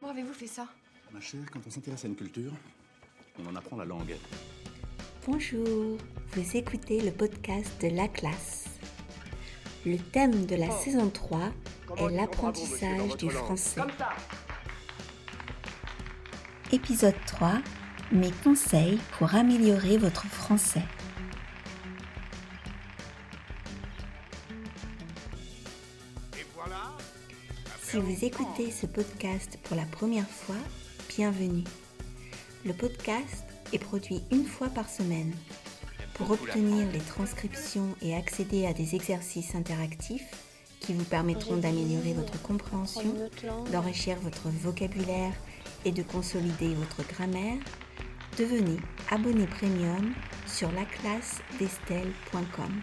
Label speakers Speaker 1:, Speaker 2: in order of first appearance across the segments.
Speaker 1: Comment avez-vous fait ça?
Speaker 2: Ma chère, quand on s'intéresse à une culture, on en apprend la langue.
Speaker 3: Bonjour, vous écoutez le podcast de la classe. Le thème de la saison 3 est l'apprentissage du français. Épisode 3 Mes conseils pour améliorer votre français. Si vous écoutez ce podcast pour la première fois, bienvenue. Le podcast est produit une fois par semaine. Pour obtenir les transcriptions et accéder à des exercices interactifs qui vous permettront d'améliorer votre compréhension, d'enrichir votre vocabulaire et de consolider votre grammaire, devenez abonné premium sur laclassedestelle.com.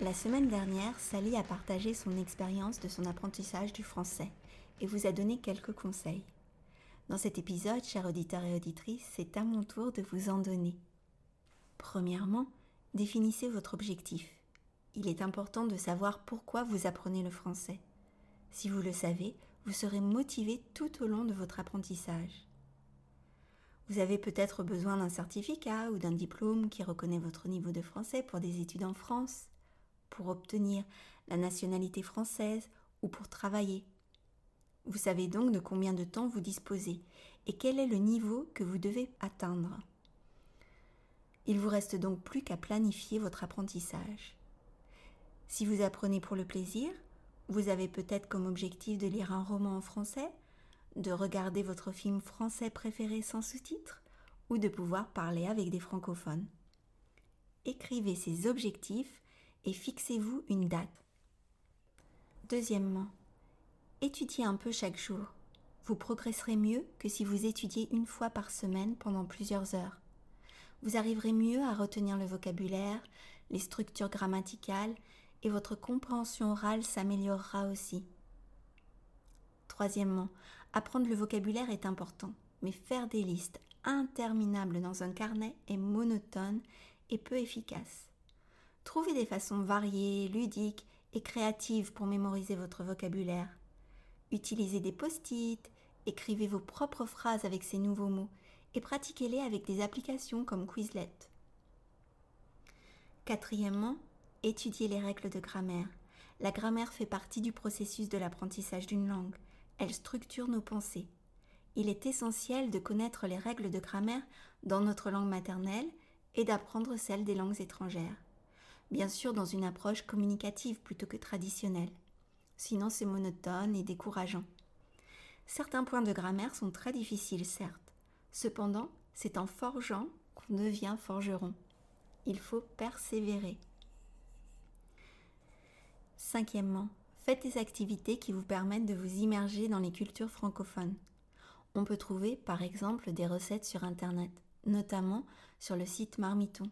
Speaker 3: La semaine dernière, Sally a partagé son expérience de son apprentissage du français et vous a donné quelques conseils. Dans cet épisode, chers auditeurs et auditrices, c'est à mon tour de vous en donner. Premièrement, définissez votre objectif. Il est important de savoir pourquoi vous apprenez le français. Si vous le savez, vous serez motivé tout au long de votre apprentissage. Vous avez peut-être besoin d'un certificat ou d'un diplôme qui reconnaît votre niveau de français pour des études en France pour obtenir la nationalité française ou pour travailler. Vous savez donc de combien de temps vous disposez et quel est le niveau que vous devez atteindre. Il vous reste donc plus qu'à planifier votre apprentissage. Si vous apprenez pour le plaisir, vous avez peut-être comme objectif de lire un roman en français, de regarder votre film français préféré sans sous-titres ou de pouvoir parler avec des francophones. Écrivez ces objectifs fixez-vous une date. Deuxièmement, étudiez un peu chaque jour. Vous progresserez mieux que si vous étudiez une fois par semaine pendant plusieurs heures. Vous arriverez mieux à retenir le vocabulaire, les structures grammaticales et votre compréhension orale s'améliorera aussi. Troisièmement, apprendre le vocabulaire est important, mais faire des listes interminables dans un carnet est monotone et peu efficace. Trouvez des façons variées, ludiques et créatives pour mémoriser votre vocabulaire. Utilisez des post-it, écrivez vos propres phrases avec ces nouveaux mots et pratiquez-les avec des applications comme Quizlet. Quatrièmement, étudiez les règles de grammaire. La grammaire fait partie du processus de l'apprentissage d'une langue. Elle structure nos pensées. Il est essentiel de connaître les règles de grammaire dans notre langue maternelle et d'apprendre celles des langues étrangères bien sûr dans une approche communicative plutôt que traditionnelle. Sinon c'est monotone et décourageant. Certains points de grammaire sont très difficiles, certes. Cependant, c'est en forgeant qu'on devient forgeron. Il faut persévérer. Cinquièmement, faites des activités qui vous permettent de vous immerger dans les cultures francophones. On peut trouver par exemple des recettes sur Internet, notamment sur le site Marmiton.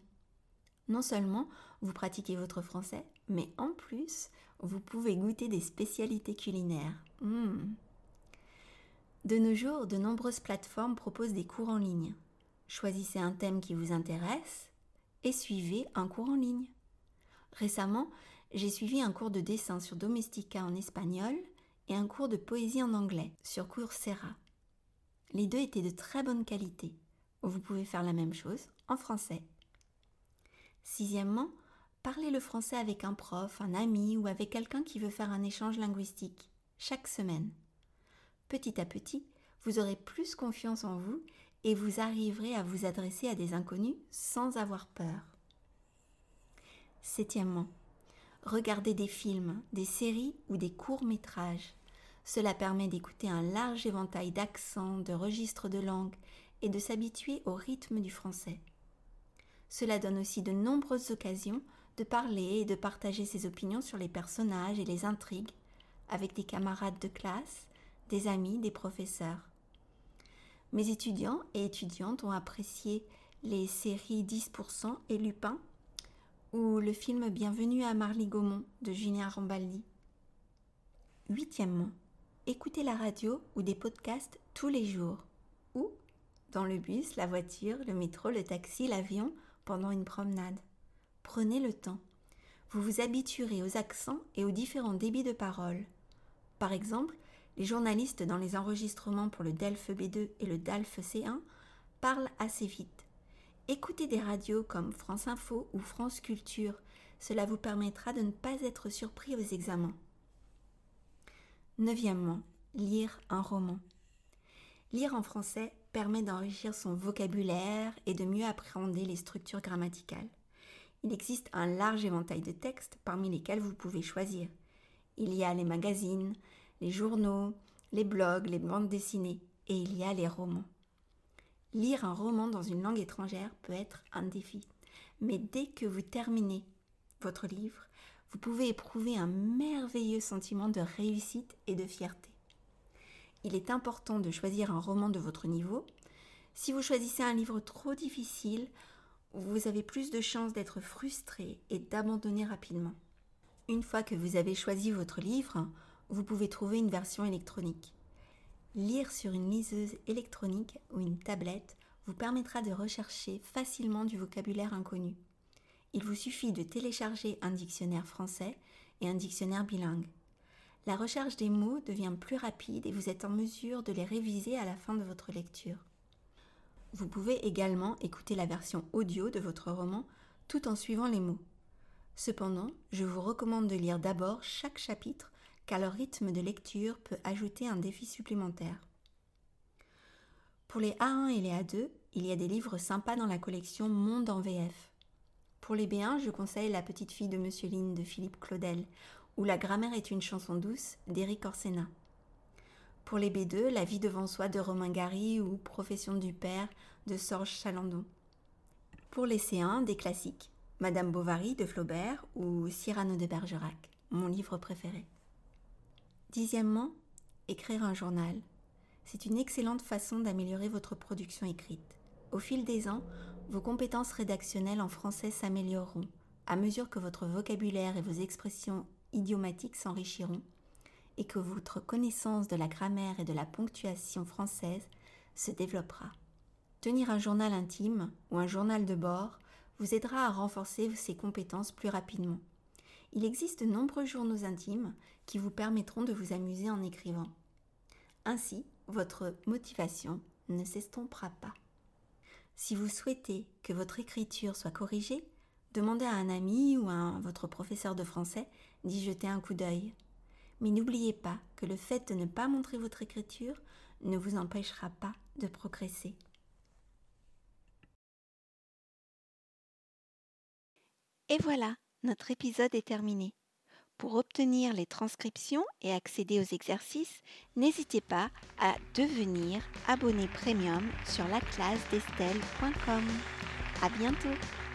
Speaker 3: Non seulement vous pratiquez votre français, mais en plus, vous pouvez goûter des spécialités culinaires. Hmm. De nos jours, de nombreuses plateformes proposent des cours en ligne. Choisissez un thème qui vous intéresse et suivez un cours en ligne. Récemment, j'ai suivi un cours de dessin sur Domestica en espagnol et un cours de poésie en anglais sur Coursera. Les deux étaient de très bonne qualité. Vous pouvez faire la même chose en français. Sixièmement, parlez le français avec un prof, un ami ou avec quelqu'un qui veut faire un échange linguistique, chaque semaine. Petit à petit, vous aurez plus confiance en vous et vous arriverez à vous adresser à des inconnus sans avoir peur. Septièmement, regardez des films, des séries ou des courts-métrages. Cela permet d'écouter un large éventail d'accents, de registres de langue et de s'habituer au rythme du français. Cela donne aussi de nombreuses occasions de parler et de partager ses opinions sur les personnages et les intrigues avec des camarades de classe, des amis, des professeurs. Mes étudiants et étudiantes ont apprécié les séries 10% et Lupin ou le film Bienvenue à Marly-Gaumont de Julien Rambaldi. Huitièmement, écoutez la radio ou des podcasts tous les jours ou dans le bus, la voiture, le métro, le taxi, l'avion pendant une promenade. Prenez le temps. Vous vous habituerez aux accents et aux différents débits de parole. Par exemple, les journalistes dans les enregistrements pour le DELF B2 et le DALF C1 parlent assez vite. Écoutez des radios comme France Info ou France Culture, cela vous permettra de ne pas être surpris aux examens. Neuvièmement, lire un roman. Lire en français permet d'enrichir son vocabulaire et de mieux appréhender les structures grammaticales. Il existe un large éventail de textes parmi lesquels vous pouvez choisir. Il y a les magazines, les journaux, les blogs, les bandes dessinées et il y a les romans. Lire un roman dans une langue étrangère peut être un défi, mais dès que vous terminez votre livre, vous pouvez éprouver un merveilleux sentiment de réussite et de fierté. Il est important de choisir un roman de votre niveau. Si vous choisissez un livre trop difficile, vous avez plus de chances d'être frustré et d'abandonner rapidement. Une fois que vous avez choisi votre livre, vous pouvez trouver une version électronique. Lire sur une liseuse électronique ou une tablette vous permettra de rechercher facilement du vocabulaire inconnu. Il vous suffit de télécharger un dictionnaire français et un dictionnaire bilingue. La recherche des mots devient plus rapide et vous êtes en mesure de les réviser à la fin de votre lecture. Vous pouvez également écouter la version audio de votre roman tout en suivant les mots. Cependant, je vous recommande de lire d'abord chaque chapitre car le rythme de lecture peut ajouter un défi supplémentaire. Pour les A1 et les A2, il y a des livres sympas dans la collection Monde en VF. Pour les B1, je conseille La petite fille de Monsieur Lynn de Philippe Claudel ou La grammaire est une chanson douce d'Éric Orsena. Pour les B2, La vie devant soi de Romain Gary ou Profession du père de Sorge Chalandon. Pour les C1, des classiques Madame Bovary de Flaubert ou Cyrano de Bergerac, mon livre préféré. Dixièmement, écrire un journal. C'est une excellente façon d'améliorer votre production écrite. Au fil des ans, vos compétences rédactionnelles en français s'amélioreront à mesure que votre vocabulaire et vos expressions s'enrichiront et que votre connaissance de la grammaire et de la ponctuation française se développera. Tenir un journal intime ou un journal de bord vous aidera à renforcer ces compétences plus rapidement. Il existe de nombreux journaux intimes qui vous permettront de vous amuser en écrivant. Ainsi, votre motivation ne s'estompera pas. Si vous souhaitez que votre écriture soit corrigée, demandez à un ami ou à votre professeur de français d'y jeter un coup d'œil. Mais n'oubliez pas que le fait de ne pas montrer votre écriture ne vous empêchera pas de progresser. Et voilà, notre épisode est terminé. Pour obtenir les transcriptions et accéder aux exercices, n'hésitez pas à devenir abonné premium sur la classe d'Estelle.com. À bientôt!